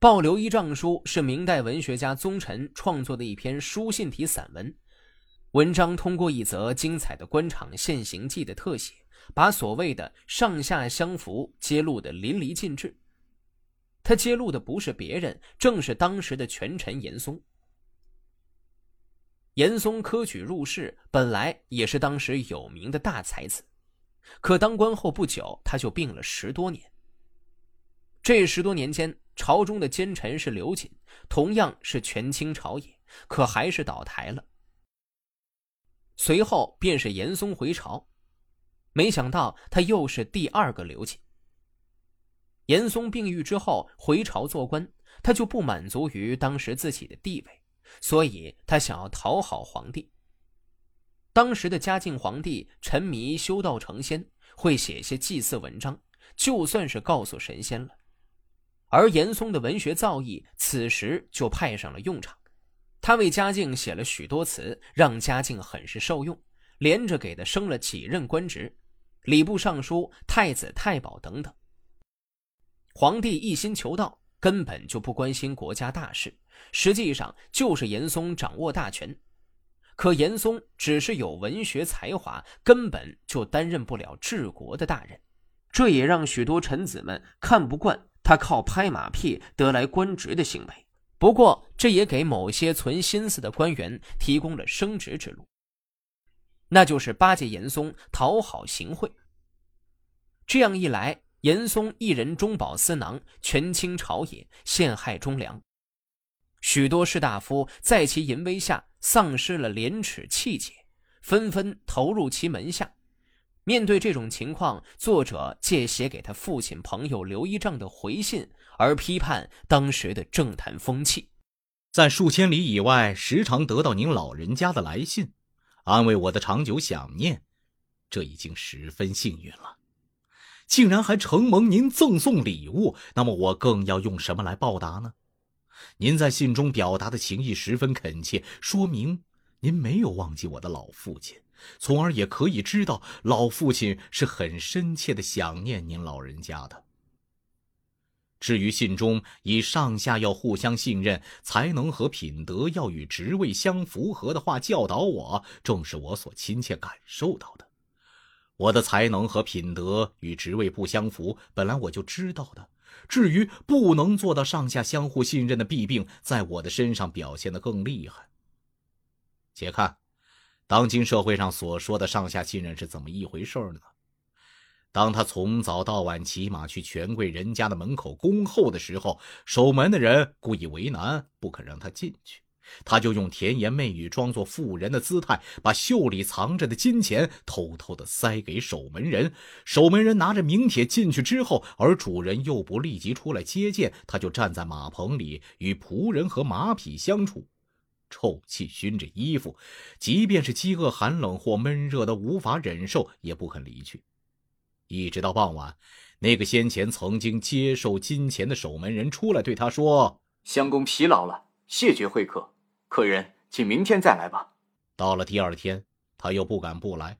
报刘一丈书是明代文学家宗臣创作的一篇书信体散文，文章通过一则精彩的官场现形记的特写，把所谓的上下相符揭露的淋漓尽致。他揭露的不是别人，正是当时的权臣严嵩。严嵩科举入仕，本来也是当时有名的大才子，可当官后不久，他就病了十多年。这十多年间，朝中的奸臣是刘瑾，同样是权倾朝野，可还是倒台了。随后便是严嵩回朝，没想到他又是第二个刘瑾。严嵩病愈之后回朝做官，他就不满足于当时自己的地位，所以他想要讨好皇帝。当时的嘉靖皇帝沉迷修道成仙，会写些祭祀文章，就算是告诉神仙了。而严嵩的文学造诣，此时就派上了用场。他为嘉靖写了许多词，让嘉靖很是受用，连着给他升了几任官职，礼部尚书、太子太保等等。皇帝一心求道，根本就不关心国家大事，实际上就是严嵩掌握大权。可严嵩只是有文学才华，根本就担任不了治国的大任，这也让许多臣子们看不惯。他靠拍马屁得来官职的行为，不过这也给某些存心思的官员提供了升职之路。那就是巴结严嵩，讨好行贿。这样一来，严嵩一人中饱私囊，权倾朝野，陷害忠良，许多士大夫在其淫威下丧失了廉耻气节，纷纷投入其门下。面对这种情况，作者借写给他父亲朋友刘一丈的回信，而批判当时的政坛风气。在数千里以外，时常得到您老人家的来信，安慰我的长久想念，这已经十分幸运了。竟然还承蒙您赠送礼物，那么我更要用什么来报答呢？您在信中表达的情谊十分恳切，说明您没有忘记我的老父亲。从而也可以知道，老父亲是很深切的想念您老人家的。至于信中以上下要互相信任，才能和品德要与职位相符合的话教导我，正是我所亲切感受到的。我的才能和品德与职位不相符，本来我就知道的。至于不能做到上下相互信任的弊病，在我的身上表现的更厉害。且看。当今社会上所说的上下信任是怎么一回事呢？当他从早到晚骑马去权贵人家的门口恭候的时候，守门的人故意为难，不肯让他进去，他就用甜言蜜语装作富人的姿态，把袖里藏着的金钱偷偷的塞给守门人。守门人拿着名帖进去之后，而主人又不立即出来接见，他就站在马棚里与仆人和马匹相处。臭气熏着衣服，即便是饥饿、寒冷或闷热的无法忍受，也不肯离去。一直到傍晚，那个先前曾经接受金钱的守门人出来对他说：“相公疲劳了，谢绝会客，客人请明天再来吧。”到了第二天，他又不敢不来。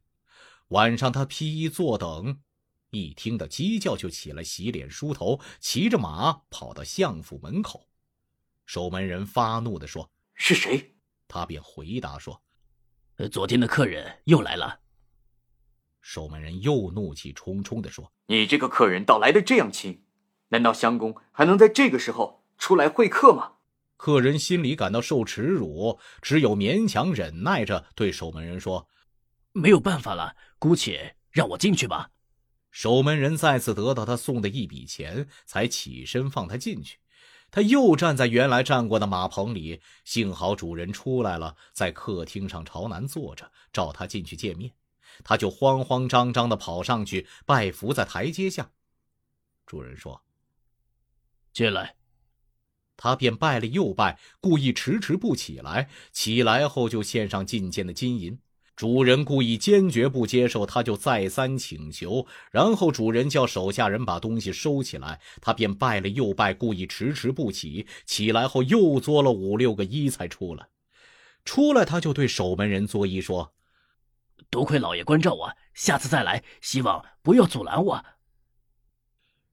晚上，他披衣坐等，一听到鸡叫就起来洗脸梳头，骑着马跑到相府门口。守门人发怒地说。是谁？他便回答说：“昨天的客人又来了。”守门人又怒气冲冲地说：“你这个客人倒来的这样勤，难道相公还能在这个时候出来会客吗？”客人心里感到受耻辱，只有勉强忍耐着对守门人说：“没有办法了，姑且让我进去吧。”守门人再次得到他送的一笔钱，才起身放他进去。他又站在原来站过的马棚里，幸好主人出来了，在客厅上朝南坐着，召他进去见面，他就慌慌张张地跑上去拜伏在台阶下。主人说：“进来。”他便拜了又拜，故意迟迟不起来，起来后就献上进见的金银。主人故意坚决不接受，他就再三请求，然后主人叫手下人把东西收起来，他便拜了又拜，故意迟迟不起。起来后又作了五六个揖才出来。出来他就对守门人作揖说：“多亏老爷关照我，下次再来，希望不要阻拦我。”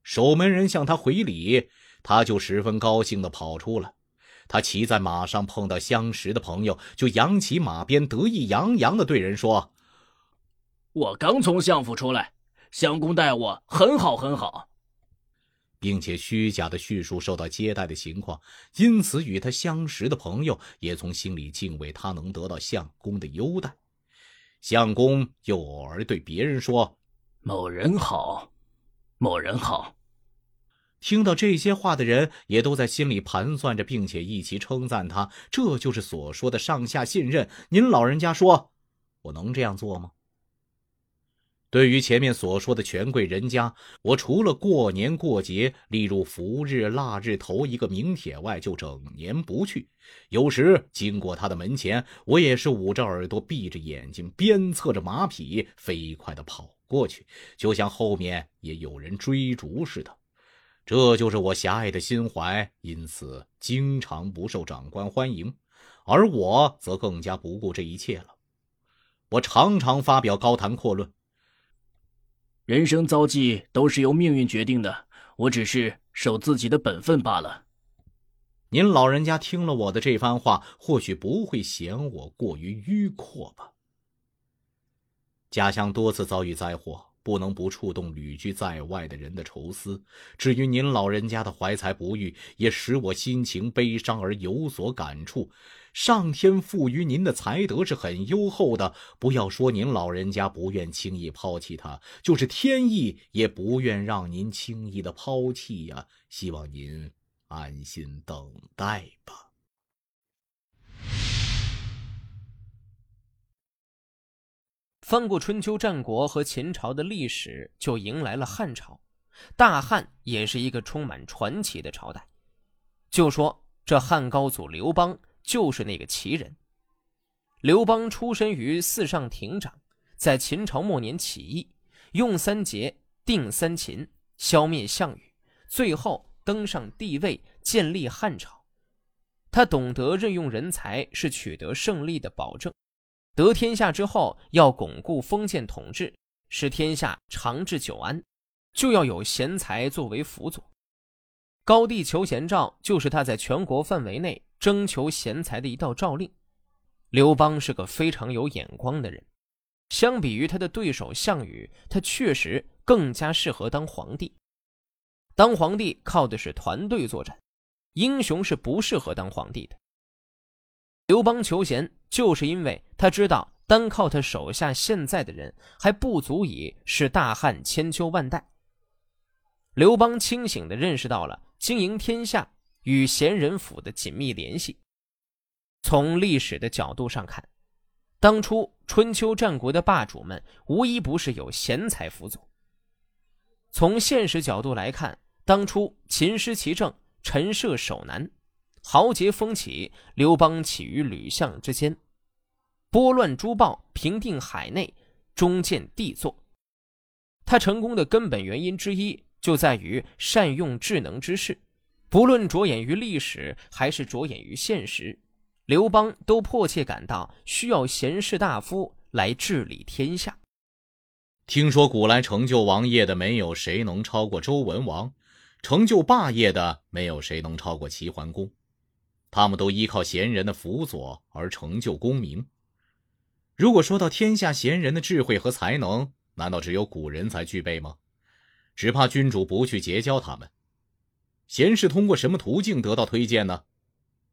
守门人向他回礼，他就十分高兴地跑出来。他骑在马上，碰到相识的朋友，就扬起马鞭，得意洋洋地对人说：“我刚从相府出来，相公待我很好，很好。”并且虚假的叙述受到接待的情况，因此与他相识的朋友也从心里敬畏他能得到相公的优待。相公又偶尔对别人说：“某人好，某人好。”听到这些话的人也都在心里盘算着，并且一起称赞他。这就是所说的上下信任。您老人家说，我能这样做吗？对于前面所说的权贵人家，我除了过年过节，例如福日、腊日头一个名帖外，就整年不去。有时经过他的门前，我也是捂着耳朵，闭着眼睛，鞭策着马匹，飞快地跑过去，就像后面也有人追逐似的。这就是我狭隘的心怀，因此经常不受长官欢迎，而我则更加不顾这一切了。我常常发表高谈阔论。人生遭际都是由命运决定的，我只是守自己的本分罢了。您老人家听了我的这番话，或许不会嫌我过于迂阔吧？家乡多次遭遇灾祸，不能不触动旅居在外的人的愁思。至于您老人家的怀才不遇，也使我心情悲伤而有所感触。上天赋予您的才德是很优厚的，不要说您老人家不愿轻易抛弃他，就是天意也不愿让您轻易的抛弃呀。希望您安心等待吧。翻过春秋战国和秦朝的历史，就迎来了汉朝。大汉也是一个充满传奇的朝代。就说这汉高祖刘邦。就是那个奇人。刘邦出身于四上亭长，在秦朝末年起义，用三杰定三秦，消灭项羽，最后登上帝位，建立汉朝。他懂得任用人才是取得胜利的保证。得天下之后，要巩固封建统治，使天下长治久安，就要有贤才作为辅佐。高帝求贤诏就是他在全国范围内。征求贤才的一道诏令。刘邦是个非常有眼光的人，相比于他的对手项羽，他确实更加适合当皇帝。当皇帝靠的是团队作战，英雄是不适合当皇帝的。刘邦求贤，就是因为他知道单靠他手下现在的人还不足以使大汉千秋万代。刘邦清醒地认识到了经营天下。与贤人府的紧密联系。从历史的角度上看，当初春秋战国的霸主们无一不是有贤才辅佐。从现实角度来看，当初秦师其政，陈涉守难，豪杰风起，刘邦起于吕相之间，拨乱诛暴，平定海内，终建帝座。他成功的根本原因之一，就在于善用智能之士。不论着眼于历史还是着眼于现实，刘邦都迫切感到需要贤士大夫来治理天下。听说古来成就王业的没有谁能超过周文王，成就霸业的没有谁能超过齐桓公，他们都依靠贤人的辅佐而成就功名。如果说到天下贤人的智慧和才能，难道只有古人才具备吗？只怕君主不去结交他们。贤士通过什么途径得到推荐呢？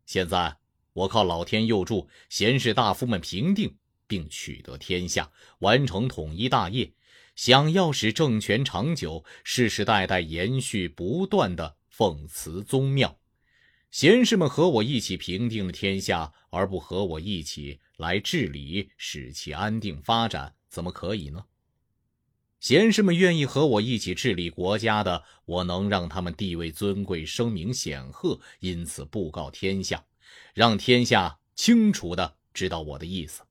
现在我靠老天佑助，贤士大夫们平定并取得天下，完成统一大业。想要使政权长久，世世代代延续不断的奉祠宗庙，贤士们和我一起平定了天下，而不和我一起来治理，使其安定发展，怎么可以呢？贤士们愿意和我一起治理国家的，我能让他们地位尊贵、声名显赫，因此布告天下，让天下清楚的知道我的意思。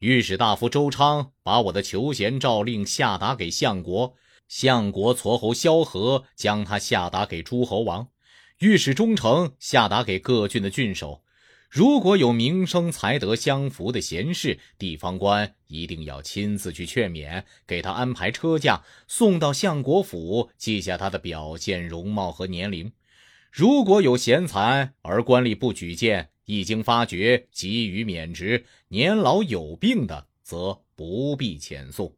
御史大夫周昌把我的求贤诏令下达给相国，相国撮侯萧何将他下达给诸侯王，御史中丞下达给各郡的郡守。如果有名声才德相符的贤士，地方官一定要亲自去劝勉，给他安排车驾，送到相国府，记下他的表现、容貌和年龄，如果有贤才而官吏不举荐，一经发觉，给予免职；年老有病的，则不必遣送。